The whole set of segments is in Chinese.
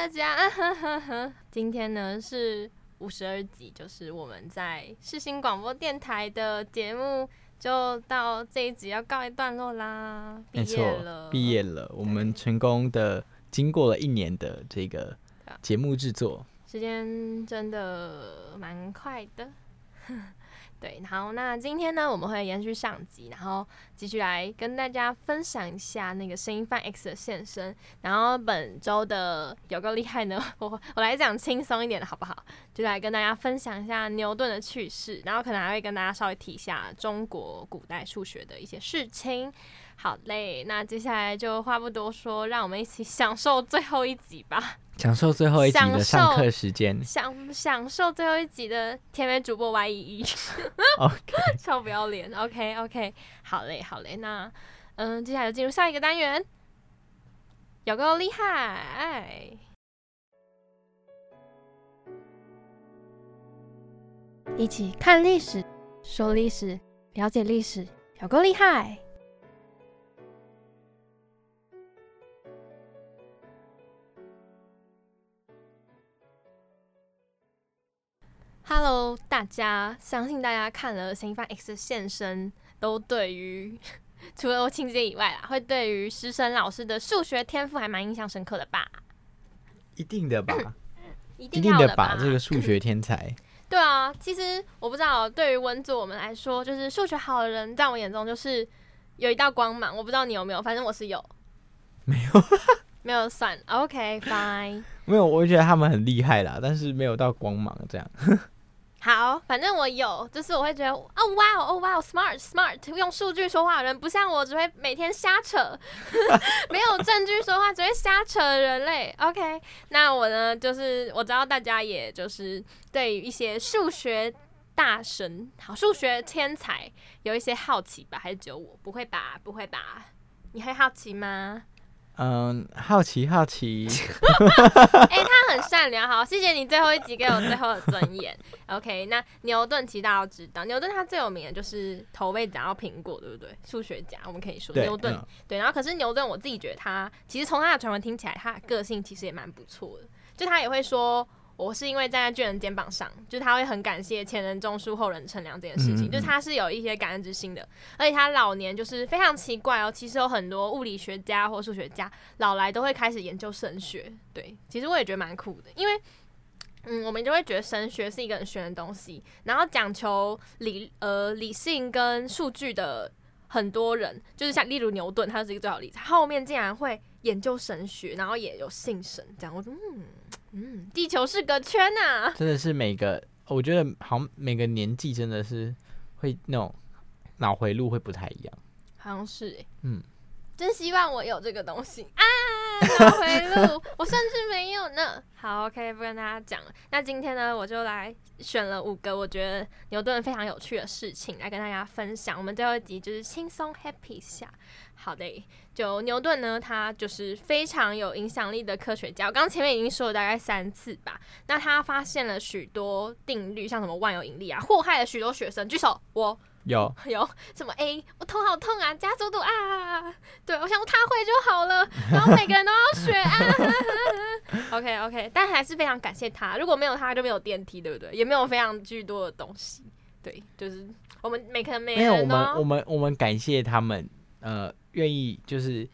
大家，今天呢是五十二集，就是我们在世新广播电台的节目，就到这一集要告一段落啦。没错，毕业了，我们成功的经过了一年的这个节目制作，时间真的蛮快的。对，好，那今天呢，我们会延续上集，然后继续来跟大家分享一下那个声音范 X 的现身。然后本周的有个厉害呢，我我来讲轻松一点的好不好？就来跟大家分享一下牛顿的趣事，然后可能还会跟大家稍微提一下中国古代数学的一些事情。好嘞，那接下来就话不多说，让我们一起享受最后一集吧。享受最后一集的上课时间，享享受最后一集的甜美主播 Y 一一，OK，超不要脸，OK OK，好嘞好嘞，那嗯，接下来就进入下一个单元，有够厉害，一起看历史，说历史，了解历史，有够厉害。家，相信大家看了《新番 X 现身》，都对于 除了情节以外啦，会对于师生老师的数学天赋还蛮印象深刻的吧？一定的吧，一定的吧，这个数学天才。对啊，其实我不知道，对于文组我们来说，就是数学好的人，在我眼中就是有一道光芒。我不知道你有没有，反正我是有。没有，没有算。OK，Fine。没有，我觉得他们很厉害啦，但是没有到光芒这样。好，反正我有，就是我会觉得，哦哇哦，哦哇哦，smart smart，用数据说话的人，不像我只会每天瞎扯，没有证据说话，只会瞎扯人类。OK，那我呢，就是我知道大家也就是对于一些数学大神，好，数学天才有一些好奇吧？还是只有我？不会吧？不会吧？你会好奇吗？嗯，好奇好奇，哎，他很善良，好，谢谢你最后一集给我最后的尊严。OK，那牛顿其实大家都知道，牛顿他最有名的就是头被砸到苹果，对不对？数学家，我们可以说牛顿，对。然后可是牛顿，我自己觉得他其实从他的传闻听起来，他的个性其实也蛮不错的，就他也会说。我是因为站在巨人肩膀上，就是他会很感谢前人种树后人乘凉这件事情，就是他是有一些感恩之心的。而且他老年就是非常奇怪哦，其实有很多物理学家或数学家老来都会开始研究神学。对，其实我也觉得蛮酷的，因为嗯，我们就会觉得神学是一个很玄的东西，然后讲求理呃理性跟数据的很多人，就是像例如牛顿，他是一个最好例子，后面竟然会研究神学，然后也有信神，这样我说嗯。嗯，地球是个圈呐，真的是每个，我觉得好像每个年纪真的是会那种脑回路会不太一样，好像是欸，嗯，真希望我有这个东西。啊，脑回路，我甚至没有呢。好，OK，不跟大家讲了。那今天呢，我就来选了五个我觉得牛顿非常有趣的事情来跟大家分享。我们最后一集就是轻松 happy 下。好的，就牛顿呢，他就是非常有影响力的科学家。我刚前面已经说了大概三次吧。那他发现了许多定律，像什么万有引力啊，祸害了许多学生。举手，我有 有什么 A？我头好痛啊，加速度啊，对我想他会就好了，然后每个人都要学啊。OK OK，但还是非常感谢他。如果没有他，就没有电梯，对不对？也没有非常巨多的东西。对，就是我们每个人每没有我们我们我们感谢他们，呃。愿意就是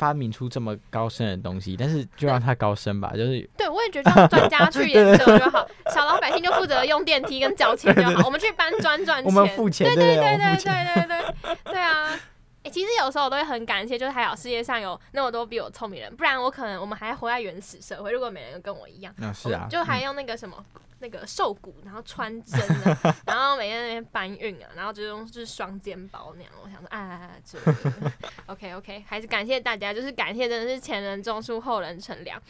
发明出这么高深的东西，但是就让它高深吧，就是对，我也觉得让专家去研究就好，小老百姓就负责用电梯跟缴钱就好，我们去搬砖赚钱。我们付钱，对对对对对对对对啊！哎、其实有时候我都会很感谢，就是还好世界上有那么多比我聪明人，不然我可能我们还活在原始社会。如果每人跟我一样，那是啊，就还用那个什么、那个瘦骨，然后穿针啊，然后每天那边搬运啊，然后就用就是双肩包那样。我想说啊，这 OK OK，还是感谢大家，就是感谢真的是前人种树，后人乘凉。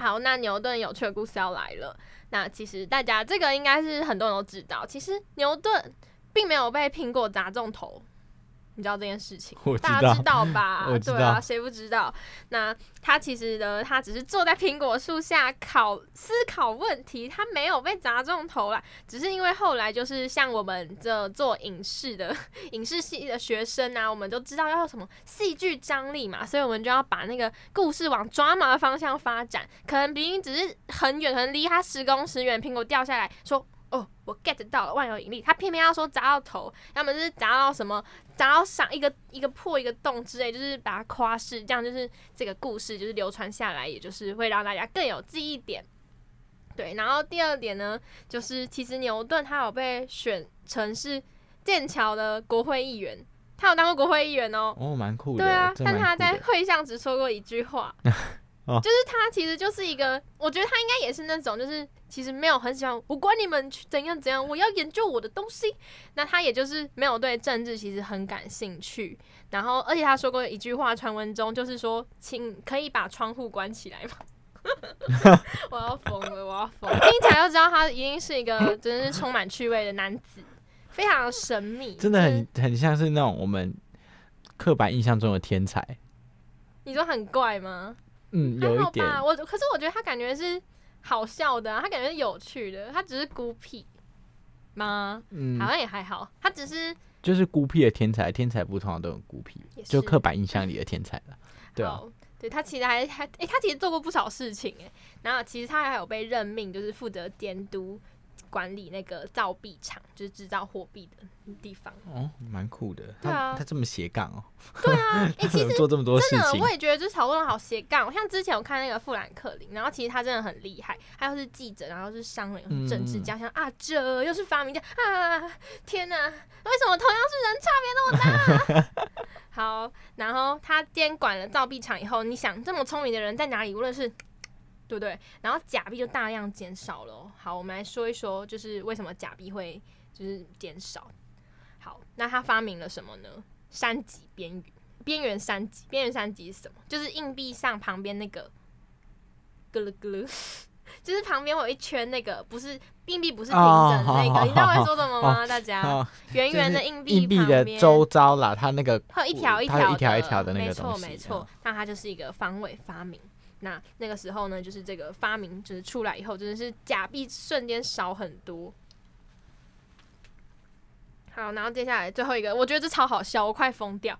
好，那牛顿有趣的故事要来了。那其实大家这个应该是很多人都知道，其实牛顿并没有被苹果砸中头，你知道这件事情？大家知道吧？对啊，谁不知道？那他其实呢，他只是坐在苹果树下考思考问题，他没有被砸中头啦。只是因为后来就是像我们这做影视的 影视系的学生啊，我们都知道要什么戏剧张力嘛，所以我们就要把那个故事往抓马的方向发展。可能明明只是很远，可能离他十公尺远，苹果掉下来说。哦，我 get 到了万有引力，他偏偏要说砸到头，要么就是砸到什么，砸到上一个一个破一个洞之类，就是把它夸饰，这样就是这个故事就是流传下来，也就是会让大家更有记忆点。对，然后第二点呢，就是其实牛顿他有被选成是剑桥的国会议员，他有当过国会议员哦。哦，蛮酷的。对啊，但他在会上只说过一句话，哦就是他其实就是一个，我觉得他应该也是那种，就是其实没有很喜欢，我管你们去怎样怎样，我要研究我的东西。那他也就是没有对政治其实很感兴趣，然后而且他说过一句话，传闻中就是说，请可以把窗户关起来吗？我要疯了，我要疯了！听起来就知道他一定是一个真的是充满趣味的男子，非常的神秘，真的很很像是那种我们刻板印象中的天才。你说很怪吗？嗯，还有一点。好吧，我可是我觉得他感觉是好笑的、啊，他感觉是有趣的，他只是孤僻吗？嗯好，像也还好，他只是就是孤僻的天才，天才不通常都很孤僻就刻板印象里的天才了。对啊，对他其实还还诶、他其实做过不少事情诶、然后其实他还有被任命，就是负责监督管理那个造币厂，就是制造货币的地方。哦，蛮酷的。对啊他他这么斜杠哦，对啊，诶、其实做这么多事真的，情我。也觉得就是讨论好斜杠。像之前我看那个富兰克林，然后其实他真的很厉害，他又是记者，然后是商人，又是政治嗯家，像啊这又是发明家啊，天哪，为什么同样是人差别那么大？好，然后他监管了造币厂以后，你想这么聪明的人在哪里？无论是对不对？然后假币就大量减少了哦。好，我们来说一说，就是为什么假币会就是减少。好，那他发明了什么呢？三级边缘。边缘三级，边缘三级是什么？就是硬币上旁边那个咯噜咯噜，就是旁边有一圈那个，不是硬币不是平整的那个，你知道我在说什么吗？大家哦，圆圆的硬币硬币的周遭啦，它那个它有一条一条一条一条的那没错个东西。没错，那它就是一个方位发明。那那个时候呢，就是这个发明就是出来以后，真的是假币瞬间少很多。好，然后接下来最后一个，我觉得这超好笑，我快疯掉。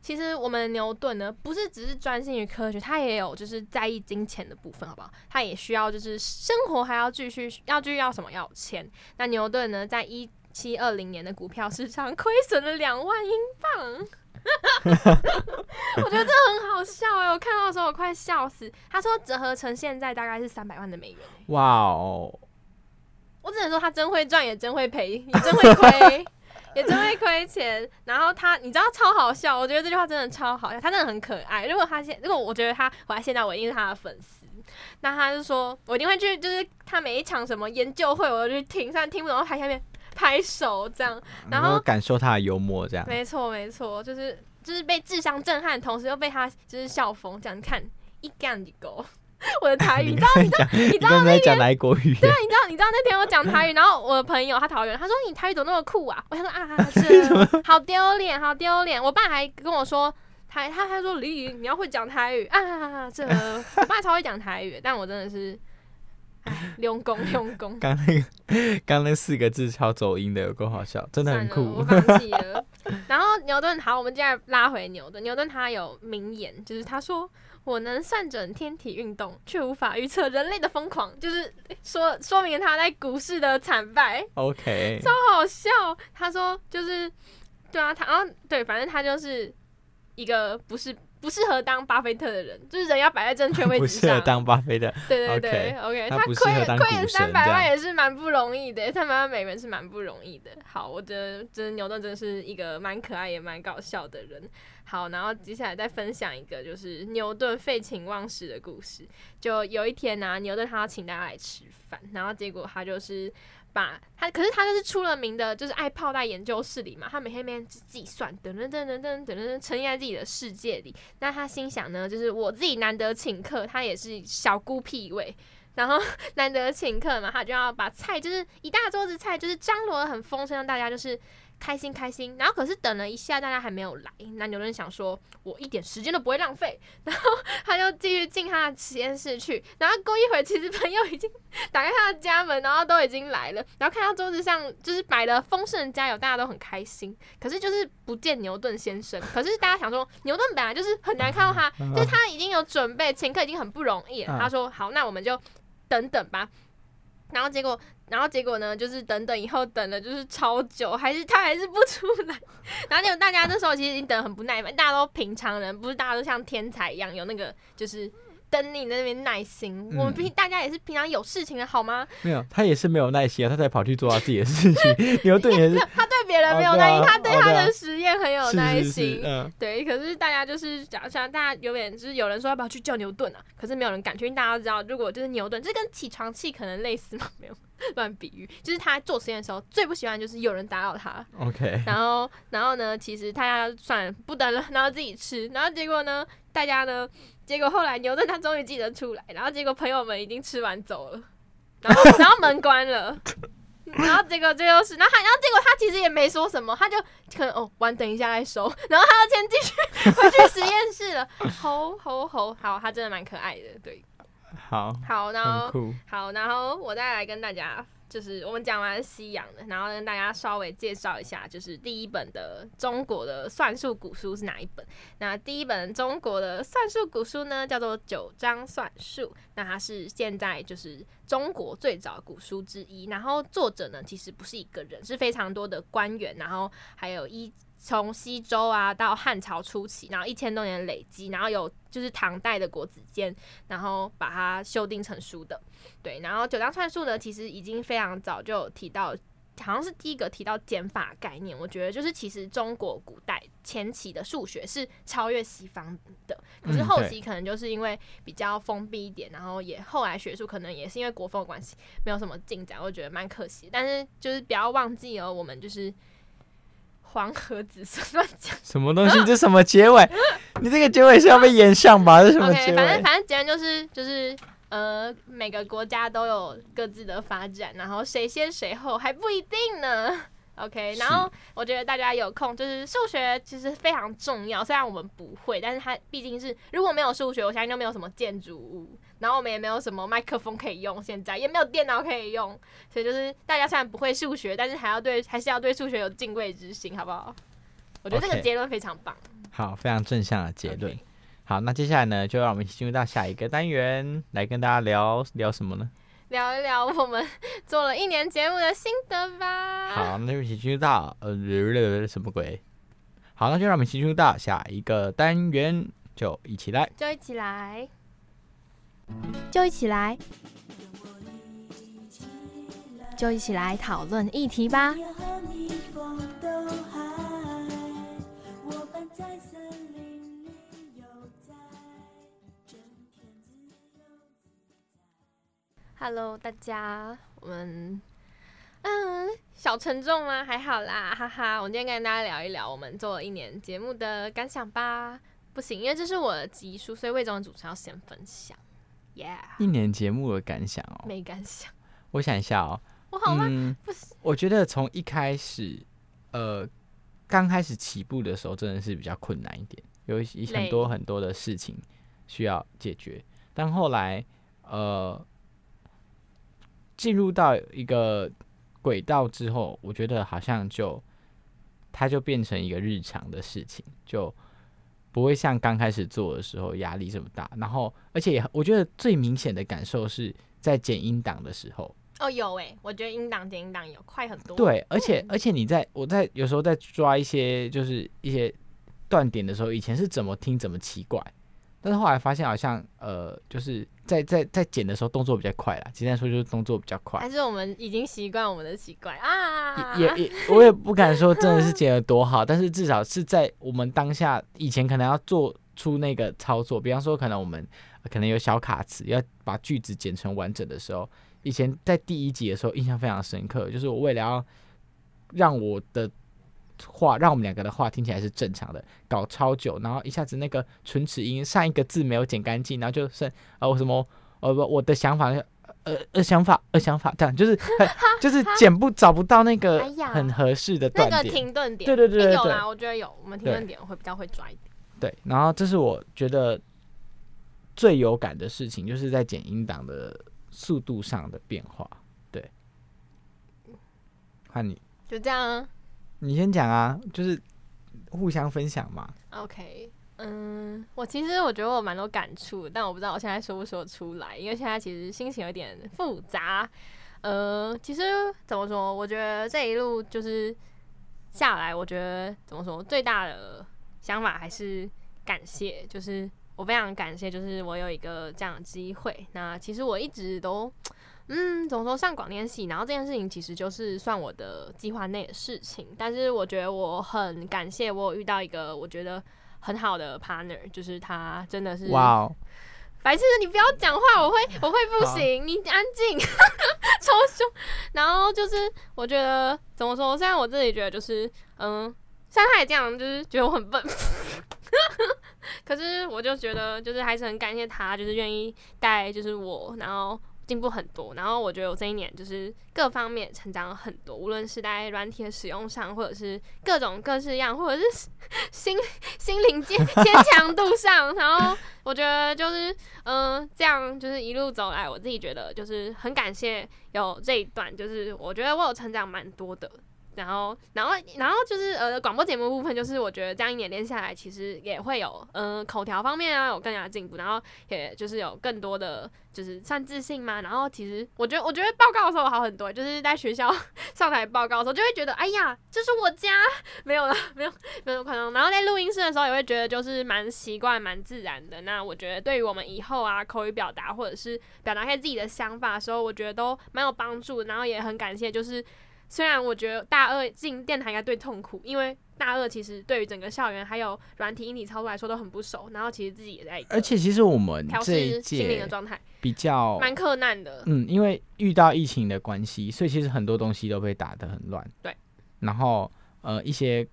其实我们牛顿呢，不是只是专心于科学，他也有就是在意金钱的部分，好不好？他也需要就是生活还要继续要继续要什么要钱。那牛顿呢，在一七二零年的股票市场亏损了两万英镑。我觉得这很好笑哎、我看到的时候我快笑死。他说折合成现在大概是三百万的美元、欸、哇哦，我只能说他真会赚，也真会赔，也真会亏，也真会亏钱。然后他，你知道超好笑，我觉得这句话真的超好笑，他真的很可爱。如果他现，如果我觉得他活在现在，我一定是他的粉丝。那他就说，我一定会去，就是他每一场什么研究会，我就去听，虽然听不懂，台下面 拍手这样。然后感受他的幽默这样。没错没错，就是就是被智商震撼，同时又被他就是笑疯，这样你看一干一狗。我的台语，你知道你知道，你知道你刚才讲哪国语？对啊，你知道，你知道那天我讲台语，然后我的朋友他桃园，他说你台语怎么那么酷啊？我想说啊，这好丢脸，好丢脸。我爸还跟我说，台他还说李颖你要会讲台语啊，这我爸超会讲台语，但我真的是，哎，用功 用功，刚那个，刚那四个字超走音的，有够好笑，真的很酷，我酷。放弃了。然后牛顿，好，我们接下来拉回牛顿。牛顿他有名言，就是他说：“我能算准天体运动，却无法预测人类的疯狂。”就是说说明他在股市的惨败。OK，超好笑。他说就是，对啊，他然后对，反正他就是一个不是不适合当巴菲特的人，就是人要摆在正确位置上。适合当巴菲特。对对对，OK，他亏亏了三百万也是蛮不容易的，三百万美元是蛮不容易的。好，我觉得真的牛顿真的是一个蛮可爱也蛮搞笑的人。好，然后接下来再分享一个就是牛顿废寝忘食的故事。就有一天呢、牛顿他要请大家来吃饭，然后结果他就是把他，可是他就是出了名的，就是爱泡在研究室里嘛，他每天每天计算，等等等等等等等，沉浸在自己的世界里。那他心想呢，就是我自己难得请客，他也是小孤僻一位。然后 难得请客嘛，他就要把菜就是一大桌子菜，就是张罗的很丰盛，让大家就是开心开心。然后可是等了一下，大家还没有来，那牛顿想说，我一点时间都不会浪费，然后他就继续进他的实验室去。然后过一会儿，其实朋友已经打开他的家门，然后都已经来了，然后看到桌子上就是摆了丰盛的佳肴，大家都很开心。可是就是不见牛顿先生，可是大家想说，牛顿本来就是很难看到他，就是他已经有准备，请客已经很不容易了。嗯他说好，那我们就等等吧。然后结果，然后结果呢？就是等等以后等了就是超久，还是他还是不出来。然后结果大家那时候其实已经等很不耐烦，大家都平常人，不是大家都像天才一样有那个就是等你那边耐心。我们嗯平大家也是平常有事情的好吗？没有，他也是没有耐心啊，他才跑去做他自己的事情。牛顿也是他对别人没有耐心，啊他对他的实验很有耐心。对，可是大家就是假像大家有点就是有人说要不要去救牛顿啊，可是没有人敢去，因为大家都知道，如果就是牛顿，这跟起床气可能类似吗，没有 乱比喻，就是他做实验的时候最不喜欢就是有人打扰他，OK，然后然后呢，其实大家算了不等了，然后自己吃，然后结果呢，大家呢，结果后来牛顿他终于记得出来，然后结果朋友们已经吃完走了，然后 然后门关了。然后结果这就是，然后他，然后结果他其实也没说什么，他就可能哦，晚等一下再收，然后他要先继续回去实验室了。吼吼吼，好，他真的蛮可爱的，对，好，好，然后。好，然后我再来跟大家，就是我们讲完西洋的，然后跟大家稍微介绍一下，就是第一本的中国的算术古书是哪一本？那第一本中国的算术古书呢，叫做《九章算术》，那它是现在就是中国最早古书之一。然后作者呢，其实不是一个人，是非常多的官员，然后还有一。从西周啊到汉朝初期，然后一千多年累积，然后有就是唐代的国子监，然后把它修订成书的。对，然后九章算术呢，其实已经非常早就有提到，好像是第一个提到减法概念。我觉得就是其实中国古代前期的数学是超越西方的，可是后期可能就是因为比较封闭一点，然后也后来学术可能也是因为国风的关系，没有什么进展，我觉得蛮可惜。但是就是不要忘记哦，我们就是黄河子孙 乱讲。什么东西？这什么结尾？你这个结尾是要被延上吧？这是什么结反正？反正结论就是就是呃，每个国家都有各自的发展，然后谁先谁后还不一定呢。OK，然后我觉得大家有空就是数学其实非常重要，虽然我们不会，但是它毕竟是如果没有数学，我相信就没有什么建筑物，然后我们也没有什么麦克风可以用，现在也没有电脑可以用，所以就是大家虽然不会数学，但是还要对还是要对数学有敬畏之心，好不好？我觉得这个结论非常棒。好，非常正向的结论。好，那接下来呢，就让我们一起进入到下一个单元，来跟大家聊聊什么呢？聊一聊我们 做了一年节目的心得吧。好，那就一起进入到呃什么鬼？好，那就让我们一起进入到下一个单元，就一起来。就一起来，就一起来，就一起来讨论议题吧。Hello，大家，我们嗯，小沉重吗？还好啦，哈哈。我今天跟大家聊一聊我们做了一年节目的感想吧。不行，因为这是我的集数，所以魏总的主持人要先分享。Yeah，一年节目的感想哦，没感想，我想一下哦，我好吗？嗯，不是，我觉得从一开始，呃，刚开始起步的时候真的是比较困难一点，有一些很多很多的事情需要解决。但后来，呃，进入到一个轨道之后，我觉得好像就它就变成一个日常的事情，就不会像刚开始做的时候压力这么大。然后，而且我觉得最明显的感受是在剪音档的时候。哦，有诶、我觉得音档剪音档有快很多。对，而且而且你在我在有时候在抓一些就是一些断点的时候，以前是怎么听怎么奇怪，但是后来发现好像呃，就是在在在剪的时候动作比较快啦，简单说就是动作比较快还。是我们已经习惯我们的习惯啊？也也，我也不敢说真的是剪得多好，但是至少是在我们当下以前可能要做出那个操作，比方说可能我们呃可能有小卡词，要把句子剪成完整的时候，以前在第一集的时候印象非常深刻，就是我为了要让我的话，让我们两个的话听起来是正常的，搞超久，然后一下子那个唇齿音上一个字没有剪干净，然后就剩呃我什么呃不我的想法呃呃想法呃想法这样，就是很就是剪不找不到那个很合适的那个断点。停顿点，对对对对有啦，我觉得有，我们停顿点会比较会抓一点。对，然后这是我觉得最有感的事情，就是在剪音档的速度上的变化。对，换你，就这样啊你先讲啊，就是互相分享嘛。，OK。嗯，我其实我觉得我蛮多感触，但我不知道我现在说不说出来，因为现在其实心情有点复杂。呃，其实怎么说，我觉得这一路就是下来，我觉得怎么说，最大的想法还是感谢，就是我非常感谢，就是我有一个这样的机会。那其实我一直都，嗯，怎么说上广电系，然后这件事情其实就是算我的计划内的事情，但是我觉得我很感谢我有遇到一个我觉得很好的 partner，就是他真的是哇哦，白痴，你不要讲话，我会我会不行，你安静，超凶。然后就是我觉得怎么说，虽然我自己觉得就是嗯，虽然他也这样，就是觉得我很笨，可是我就觉得就是还是很感谢他，就是愿意带就是我，然后。进步很多，然后我觉得我这一年就是各方面成长了很多，无论是在软体的使用上，或者是各种各式样，或者是 心心灵坚坚强度上，然后我觉得就是，嗯、这样就是一路走来，我自己觉得就是很感谢有这一段，就是我觉得我有成长蛮多的。然后，然后，然后就是呃，广播节目部分，就是我觉得这样一年练下来，其实也会有呃口条方面啊有更加进步，然后也就是有更多的就是算自信嘛。然后其实我觉得，我觉得报告的时候好很多，就是在学校上台报告的时候，就会觉得哎呀，这是我家，没有了，没有没有可能。然后在录音室的时候，也会觉得就是蛮习惯、蛮自然的。那我觉得对于我们以后啊口语表达或者是表达一些自己的想法的时候，我觉得都蛮有帮助。然后也很感谢，就是虽然我觉得大二进电台应该最痛苦，因为大二其实对于整个校园还有软体、硬体操作来说都很不熟，然后其实自己也在而且其实我们调这一试心灵的届状态，比较蛮困难的。嗯，因为遇到疫情的关系，所以其实很多东西都被打得很乱。对，然后呃一些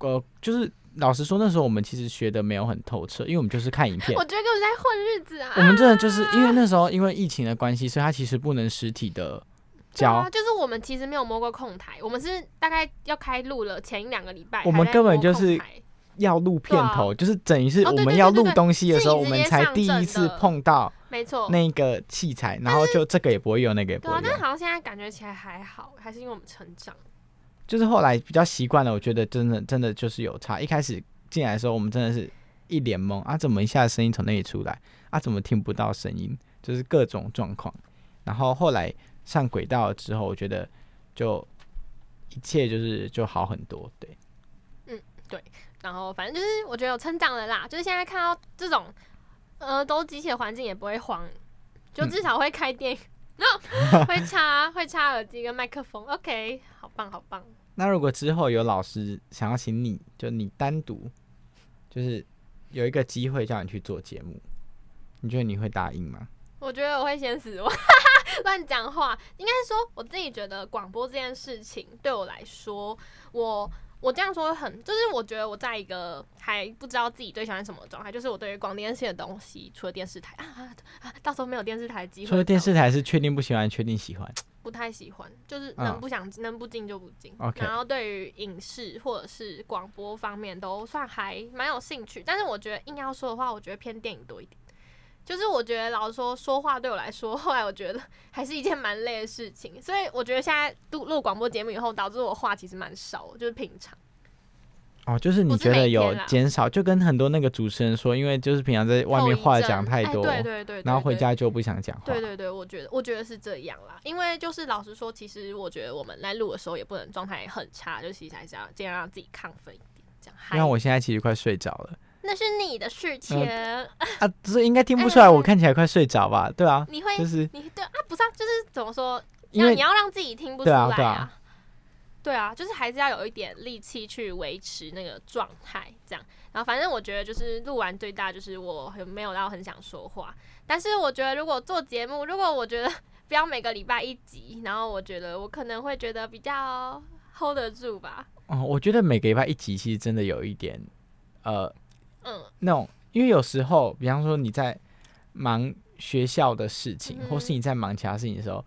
呃就是老实说，那时候我们其实学的没有很透彻，因为我们就是看影片我。觉得根本在混日子啊！我们真的就是因为那时候因为疫情的关系，所以他其实不能实体的教啊，，就是我们其实没有摸过控台，我们是大概要开录了前一两个礼拜，我们根本就是要录片头，就是等于是哦我们要录东西的时候，我们才第一次碰到没错，那个器材，然后就这个也不会用，那个也不对啊，但是会用。好像现在感觉起来还好，还是因为我们成长。就是后来比较习惯了，我觉得真的真的就是有差。一开始进来的时候，我们真的是一脸懵啊，怎么一下声音从那里出来啊，怎么听不到声音，就是各种状况。然后后来上轨道了之后，我觉得就一切就是就好很多。对，嗯，对然后反正就是我觉得有成长了啦，就是现在看到这种呃都机器的环境也不会慌，就至少会开电 会插会插耳机跟麦克风。OK，好棒好棒。那如果之后有老师想要请你，就你单独就是有一个机会叫你去做节目，你觉得你会答应吗？我觉得我会先死亡，乱讲话。应该说我自己觉得广播这件事情对我来说，我我这样说很，就是我觉得我在一个还不知道自己最喜欢什么状态，就是我对于广电系的东西，除了电视台啊到时候没有电视台的机会，除了电视台是确定不喜欢，确定喜欢。不太喜欢，就是嗯能不想、能不进就不进。然后对于影视或者是广播方面都算还蛮有兴趣，但是我觉得硬要说的话，我觉得偏电影多一点。就是我觉得老实说说话对我来说，后来我觉得还是一件蛮累的事情，所以我觉得现在录录广播节目以后，导致我话其实蛮少，就是平常。哦，就是你觉得有减少，就跟很多那个主持人说，因为就是平常在外面话讲太多，哎、对对对对然后回家就不想讲话。对对对，我觉得我觉得是这样啦，因为就是老实说，其实我觉得我们在录的时候也不能状态很差，就其实还是要尽量让自己亢奋一点，这样。因为我现在其实快睡着了那是你的事情，啊，这应该听不出来我看起来快睡着吧？对啊，你会就是你对啊，不是啊，就是怎么说，因为要你要让自己听不出对啊来对啊对啊，就是还是要有一点力气去维持那个状态，这样。然后反正我觉得就是录完最大就是我很没有到很想说话，但是我觉得如果做节目，如果我觉得不要每个礼拜一集，然后我觉得我可能会觉得比较 hold 得住吧。哦，我觉得每个礼拜一集其实真的有一点呃嗯，那种，因为有时候，比方说你在忙学校的事情，嗯或是你在忙其他事情的时候，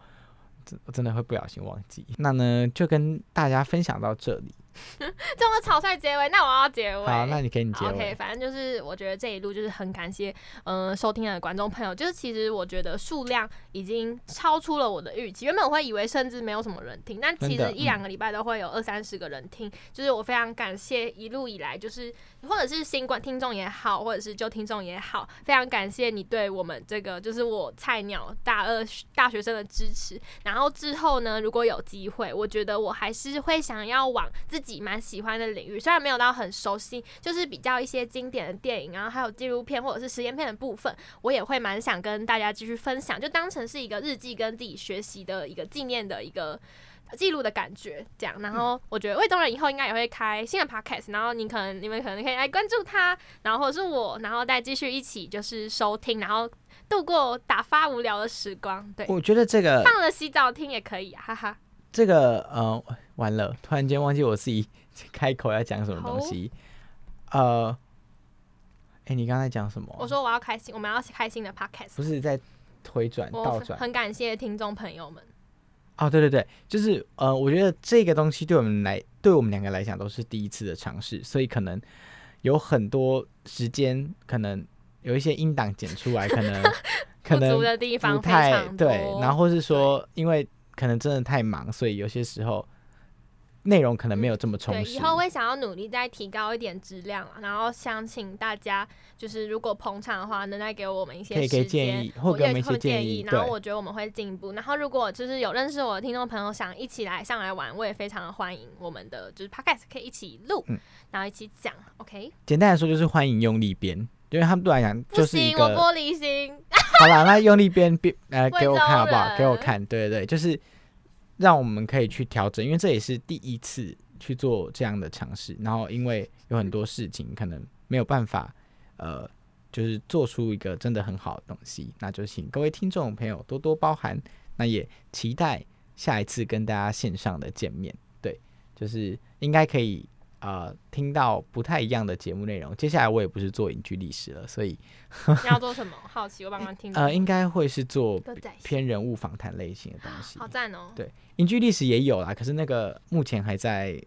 真真的会不小心忘记。那呢，就跟大家分享到这里。这么草率结尾，那我要结尾。好，那你给你结尾 OK，反正就是我觉得这一路就是很感谢，嗯、收听的观众朋友。就是其实我觉得数量已经超出了我的预期，原本我会以为甚至没有什么人听，但其实一两个礼拜都会有二三十个人听。就是我非常感谢一路以来，就是或者是新观听众也好，或者是旧听众也好，非常感谢你对我们这个就是我菜鸟大二大学生的支持。然后之后呢，如果有机会，我觉得我还是会想要往自己蛮喜欢的领域，虽然没有到很熟悉，就是比较一些经典的电影然后，还有纪录片或者是实验片的部分，我也会蛮想跟大家继续分享，就当成是一个日记跟自己学习的一个纪念的一个。记录的感觉，这样，然后我觉得魏东人以后应该也会开新的 podcast，然后你可能你们可能可以来关注他，然后或者是我，然后再继续一起就是收听，然后度过打发无聊的时光。对，我觉得这个放了洗澡听也可以啊，哈哈。这个呃，完了，突然间忘记我自己 开口要讲什么东西。呃，哎、你刚才讲什么？我说我要开心，我们要开心的 podcast。不是在回转倒转很感谢听众朋友们。哦，对对对，就是呃，我觉得这个东西对我们来，对我们两个来讲都是第一次的尝试，所以可能有很多时间，可能有一些音档剪出来，可能 可能的地方太。对，然后是说，因为可能真的太忙，所以有些时候内容可能没有这么充对，实。以后会想要努力再提高一点质量啊，然后想请大家就是如果捧场的话，能再给我们一些可以给时间建议或我也给我们一些建建议然后我觉得我们会进步。然后如果就是有认识我的听众朋友想一起来上来玩，我也非常的欢迎我们的就是 podcast 可以一起录，嗯然后一起讲，OK？简单来说就是欢迎用力编，因为他们对我来讲不就是一行，我个玻璃心。好啦，那用力编编来给我看好不好？给我看，对对对，就是让我们可以去调整，因为这也是第一次去做这样的尝试。然后因为有很多事情可能没有办法，呃，就是做出一个真的很好的东西，那就请各位听众朋友多多包涵。那也期待下一次跟大家线上的见面，对，就是应该可以。呃，听到不太一样的节目内容。接下来我也不是做影剧历史了，所以 你要做什么？好奇，我帮忙听。呃，应该会是做偏人物访谈类型的东西。好赞哦。对影剧历史也有啦，可是那个目前还在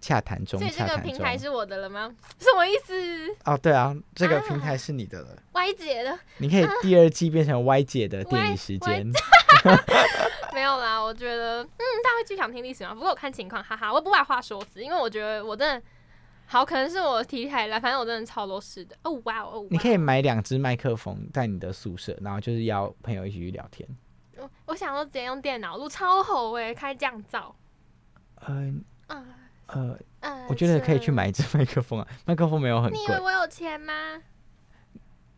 洽谈中，所以这个平台。是我的了吗？什么意思哦，对啊，这个平台是你的了，？Y 姐的你可以第二季变成 Y 姐的电影时间。没有啦，我觉得，嗯，大家会去想听历史吗？不过我看情况，哈哈，我不把话说死，因为我觉得我真的好，可能是我题材来，反正我真的超多事的。哦哇哦，你可以买两只麦克风在你的宿舍，然后就是邀朋友一起去聊天。我我想说直接用电脑录，超好哎、开降噪。嗯啊呃，呃，我觉得可以去。买一支麦克风啊，麦克风没有很贵，你以为我有钱吗？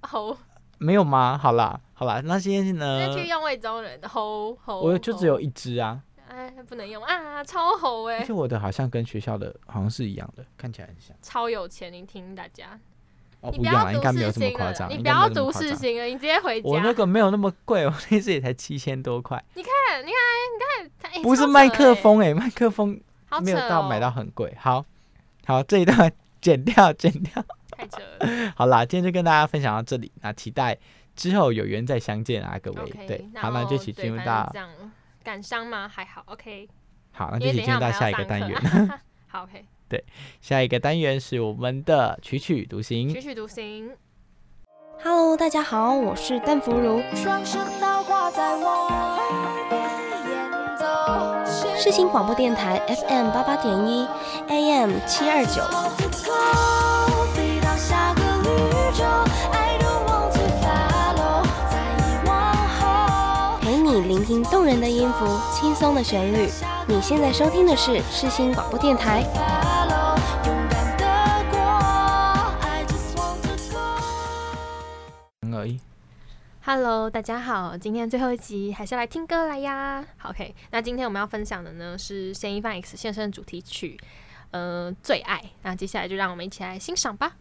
吼，没有吗？好啦，好啦，那今天呢那，去用魏州人的吼吼。我就只有，一只啊，哎，不能用啊，超吼哎、而且我的好像跟学校的好像是一样的，看起来很像。超有钱，你听大家，哦，你不要读世该没有这么新了，夸张，你不要读这么夸张世新了，你直接回家。我那个没有那么贵，我那次也才七千多块，你看，你看，你看，不是麦克欸风哎、麦克风没有到买到很贵。好，好这一段剪掉，剪掉。太扯了。好啦，今天就跟大家分享到这里，那期待之后有缘再相见啊，各位。对，好，那就一起进入到这样感伤吗？还好，OK。好，那就一起进入到下一个单元。好，OK。对下一个单元是我们的曲曲独行曲。曲独行，Hello，大家好，我是邓福如。双声道挂在我耳边演奏，世新广播电台 FM 八八点一，AM 七二九。动人的音符，轻松的旋律。你现在收听的是世新广播电台。Hello，大家好，今天最后一集还是来听歌来呀。OK，那今天我们要分享的呢是《嫌疑犯 X 现身》主题曲，呃，最爱。那接下来就让我们一起来欣赏吧。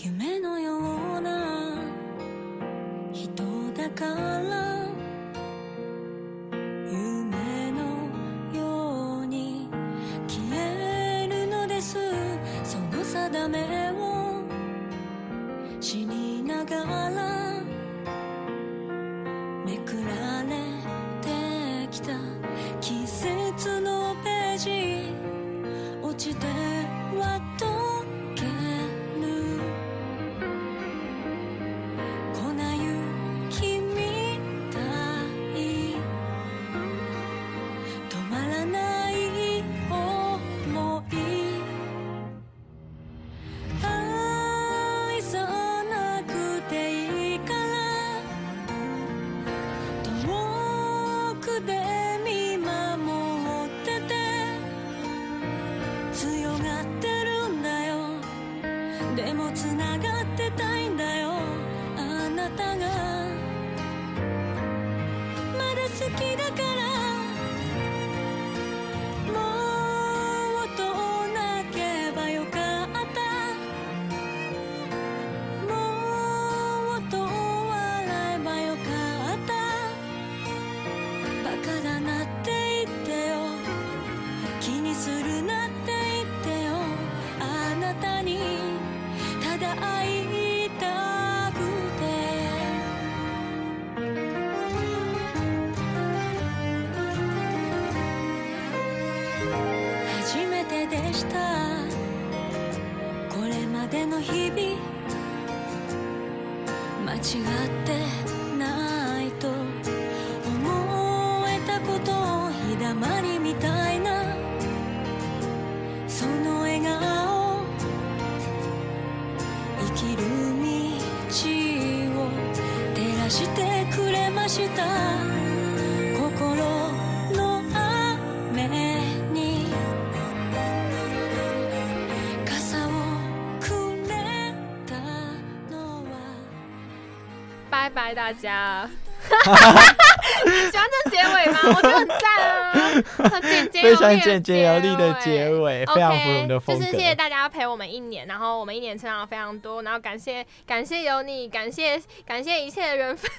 夢のような人だからでも繋がってたいんだよ。あなたが。まだ好きだから。きる道を照らしてくれました心の雨に傘をくれたのは拜拜大家。你喜欢这结尾吗？我觉得很赞啊，很简洁有非常力的简洁有力的结尾。非常符合我们的风格。就是谢谢大家陪我们一年，然后我们一年成长了非常多，然后感谢感谢有你，感谢感谢一切的缘分，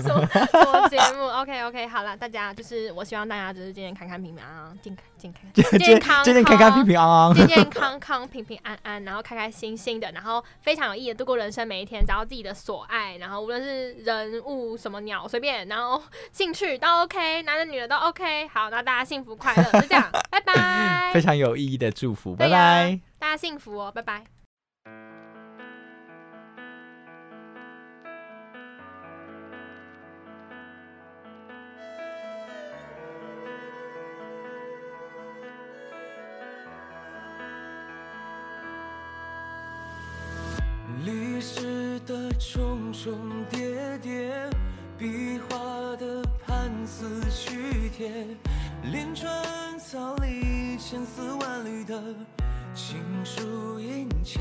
什么节目？OK OK，好了，大家就是我希望大家就是健健康康、平平安安、健康健康健康健健康康、平平安安。健健康康、平平安安，然后开开心心的，然后非常有意义的度过人生每一天，找到自己的所爱，然后无论是人物、什么鸟随便，然后兴趣都 OK，男的女的都 OK。好，那大家幸福快乐，就这样，拜拜。非常有意义的祝福，拜拜。大家幸福哦，拜拜。历史的重重叠叠，壁画的判词曲帖，连春草里千丝万缕的情书殷切。